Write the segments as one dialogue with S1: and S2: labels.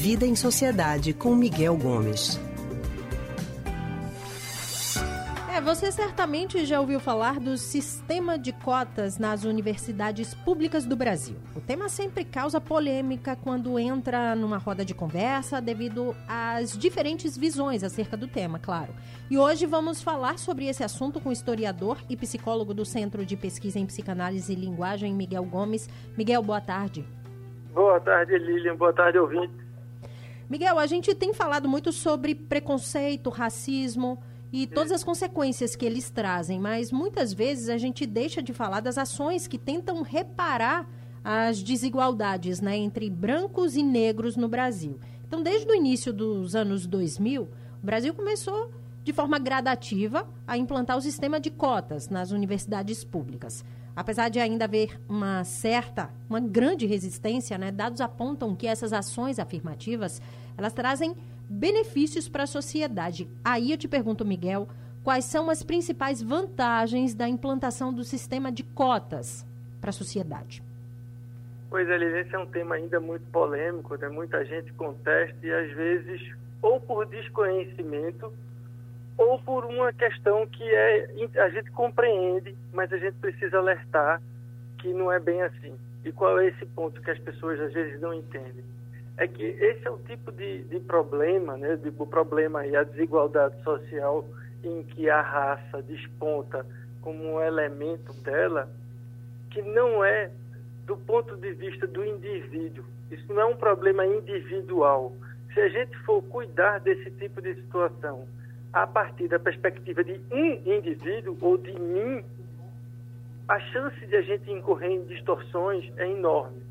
S1: Vida em Sociedade com Miguel Gomes.
S2: É, você certamente já ouviu falar do sistema de cotas nas universidades públicas do Brasil. O tema sempre causa polêmica quando entra numa roda de conversa, devido às diferentes visões acerca do tema, claro. E hoje vamos falar sobre esse assunto com o historiador e psicólogo do Centro de Pesquisa em Psicanálise e Linguagem, Miguel Gomes. Miguel, boa tarde.
S3: Boa tarde, Lilian. Boa tarde, ouvinte.
S2: Miguel, a gente tem falado muito sobre preconceito, racismo e todas as consequências que eles trazem, mas muitas vezes a gente deixa de falar das ações que tentam reparar as desigualdades né, entre brancos e negros no Brasil. Então, desde o início dos anos 2000, o Brasil começou de forma gradativa a implantar o sistema de cotas nas universidades públicas. Apesar de ainda haver uma certa, uma grande resistência, né, dados apontam que essas ações afirmativas, elas trazem benefícios para a sociedade. Aí eu te pergunto, Miguel, quais são as principais vantagens da implantação do sistema de cotas para a sociedade?
S3: Pois é, esse é um tema ainda muito polêmico, né? muita gente contesta e às vezes ou por desconhecimento ou por uma questão que é a gente compreende, mas a gente precisa alertar que não é bem assim. E qual é esse ponto que as pessoas às vezes não entendem? é que esse é o tipo de, de problema, né, de, o problema e a desigualdade social em que a raça desponta como um elemento dela, que não é do ponto de vista do indivíduo. Isso não é um problema individual. Se a gente for cuidar desse tipo de situação a partir da perspectiva de um indivíduo ou de mim, a chance de a gente incorrer em distorções é enorme.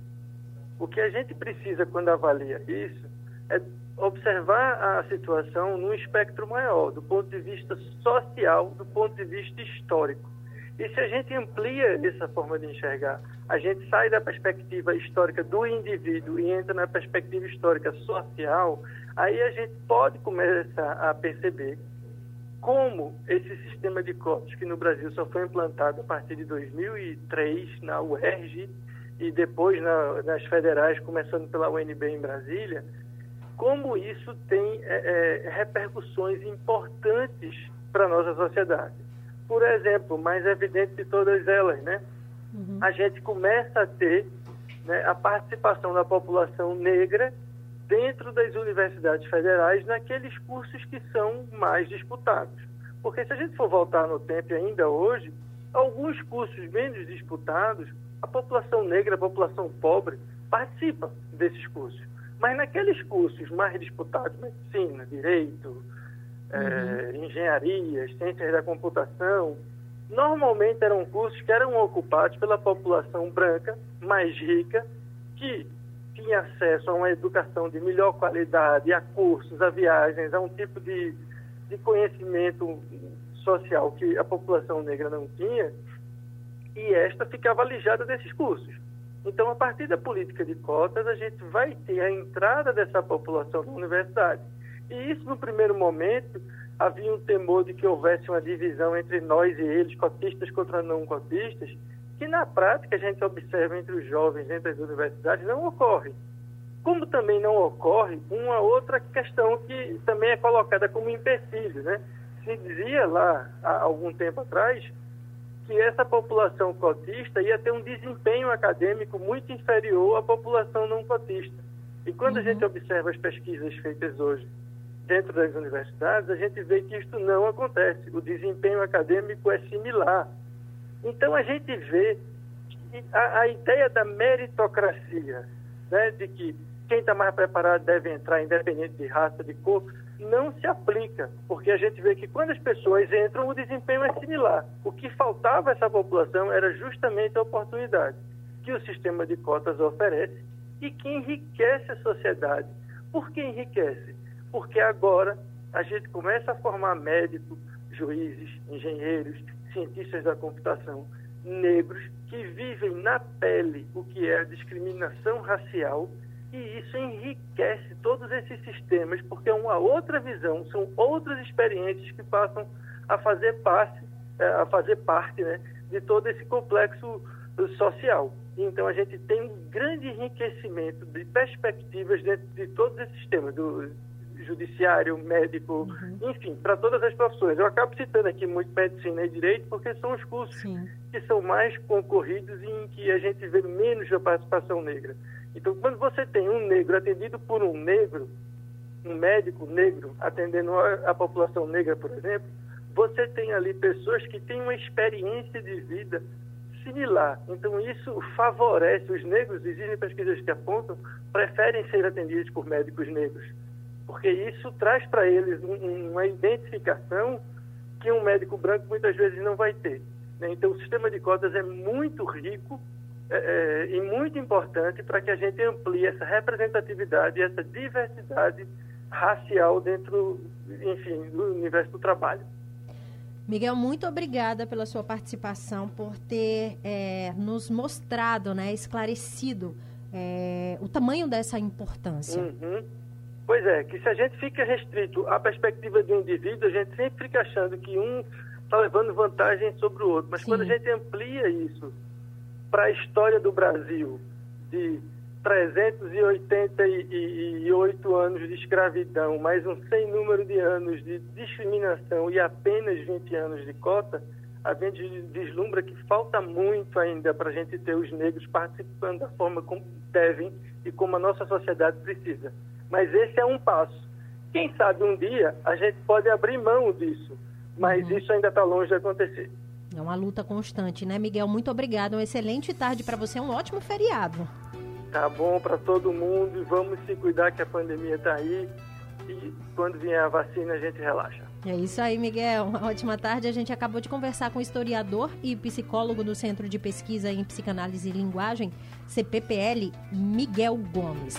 S3: O que a gente precisa quando avalia isso é observar a situação num espectro maior, do ponto de vista social, do ponto de vista histórico. E se a gente amplia essa forma de enxergar, a gente sai da perspectiva histórica do indivíduo e entra na perspectiva histórica social, aí a gente pode começar a perceber como esse sistema de cotas que no Brasil só foi implantado a partir de 2003 na UERJ e depois na, nas federais, começando pela UNB em Brasília, como isso tem é, é, repercussões importantes para a nossa sociedade. Por exemplo, mais evidente de todas elas, né? Uhum. A gente começa a ter né, a participação da população negra dentro das universidades federais naqueles cursos que são mais disputados. Porque se a gente for voltar no tempo ainda hoje, alguns cursos menos disputados a população negra, a população pobre participa desses cursos. Mas naqueles cursos mais disputados, medicina, direito, uhum. é, engenharia, ciências da computação, normalmente eram cursos que eram ocupados pela população branca, mais rica, que tinha acesso a uma educação de melhor qualidade, a cursos, a viagens, a um tipo de, de conhecimento social que a população negra não tinha, e esta ficava alijada desses cursos. Então, a partir da política de cotas, a gente vai ter a entrada dessa população na universidade. E isso, no primeiro momento, havia um temor de que houvesse uma divisão entre nós e eles, cotistas contra não cotistas, que na prática a gente observa entre os jovens, entre as universidades, não ocorre. Como também não ocorre uma outra questão que também é colocada como empecilho, né? Se dizia lá, há algum tempo atrás, que essa população cotista ia ter um desempenho acadêmico muito inferior à população não cotista. E quando uhum. a gente observa as pesquisas feitas hoje dentro das universidades, a gente vê que isso não acontece. O desempenho acadêmico é similar. Então a gente vê a, a ideia da meritocracia, né, de que quem está mais preparado deve entrar, independente de raça, de cor, não se aplica, porque a gente vê que quando as pessoas entram, o desempenho é similar. O que faltava a essa população era justamente a oportunidade que o sistema de cotas oferece e que enriquece a sociedade. Por que enriquece? Porque agora a gente começa a formar médicos, juízes, engenheiros, cientistas da computação, negros, que vivem na pele o que é a discriminação racial e isso enriquece todos esses sistemas, porque é uma outra visão, são outras experiências que passam a fazer parte, é, a fazer parte né, de todo esse complexo social. Então a gente tem um grande enriquecimento de perspectivas dentro de todos esses temas, do judiciário, médico, uhum. enfim, para todas as profissões. Eu acabo citando aqui muito medicina e direito porque são os cursos Sim. que são mais concorridos e em que a gente vê menos a participação negra. Então, quando você tem um negro atendido por um negro, um médico negro atendendo a, a população negra, por exemplo, você tem ali pessoas que têm uma experiência de vida similar. Então, isso favorece os negros, existem pesquisas que apontam, preferem ser atendidos por médicos negros, porque isso traz para eles um, uma identificação que um médico branco muitas vezes não vai ter. Né? Então, o sistema de cotas é muito rico é, é, e muito importante para que a gente amplie essa representatividade essa diversidade racial dentro, enfim, do universo do trabalho.
S2: Miguel, muito obrigada pela sua participação, por ter é, nos mostrado, né, esclarecido é, o tamanho dessa importância.
S3: Uhum. Pois é, que se a gente fica restrito à perspectiva de um indivíduo, a gente sempre fica achando que um está levando vantagem sobre o outro. Mas Sim. quando a gente amplia isso para a história do Brasil, de 388 anos de escravidão, mais um sem número de anos de discriminação e apenas 20 anos de cota, a gente vislumbra que falta muito ainda para a gente ter os negros participando da forma como devem e como a nossa sociedade precisa. Mas esse é um passo. Quem sabe um dia a gente pode abrir mão disso, mas uhum. isso ainda está longe de acontecer.
S2: É uma luta constante, né, Miguel? Muito obrigado. Uma excelente tarde para você, um ótimo feriado.
S3: Tá bom para todo mundo e vamos se cuidar que a pandemia está aí e quando vier a vacina a gente relaxa.
S2: É isso aí, Miguel. Uma ótima tarde. A gente acabou de conversar com o historiador e psicólogo do Centro de Pesquisa em Psicanálise e Linguagem, CPPL, Miguel Gomes.